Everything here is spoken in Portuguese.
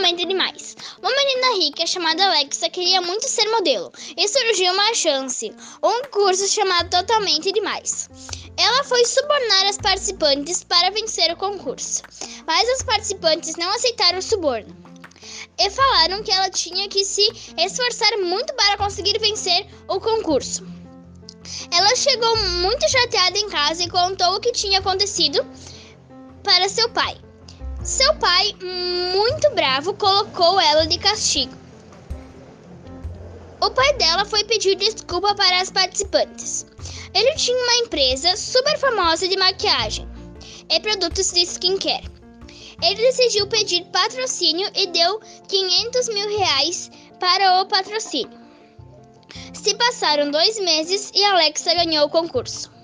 demais. Uma menina rica chamada Alexa queria muito ser modelo e surgiu uma chance, um curso chamado Totalmente Demais. Ela foi subornar as participantes para vencer o concurso, mas as participantes não aceitaram o suborno e falaram que ela tinha que se esforçar muito para conseguir vencer o concurso. Ela chegou muito chateada em casa e contou o que tinha acontecido para seu pai. Seu pai, muito bravo, colocou ela de castigo. O pai dela foi pedir desculpa para as participantes. Ele tinha uma empresa super famosa de maquiagem e produtos de skincare. Ele decidiu pedir patrocínio e deu 500 mil reais para o patrocínio. Se passaram dois meses e Alexa ganhou o concurso.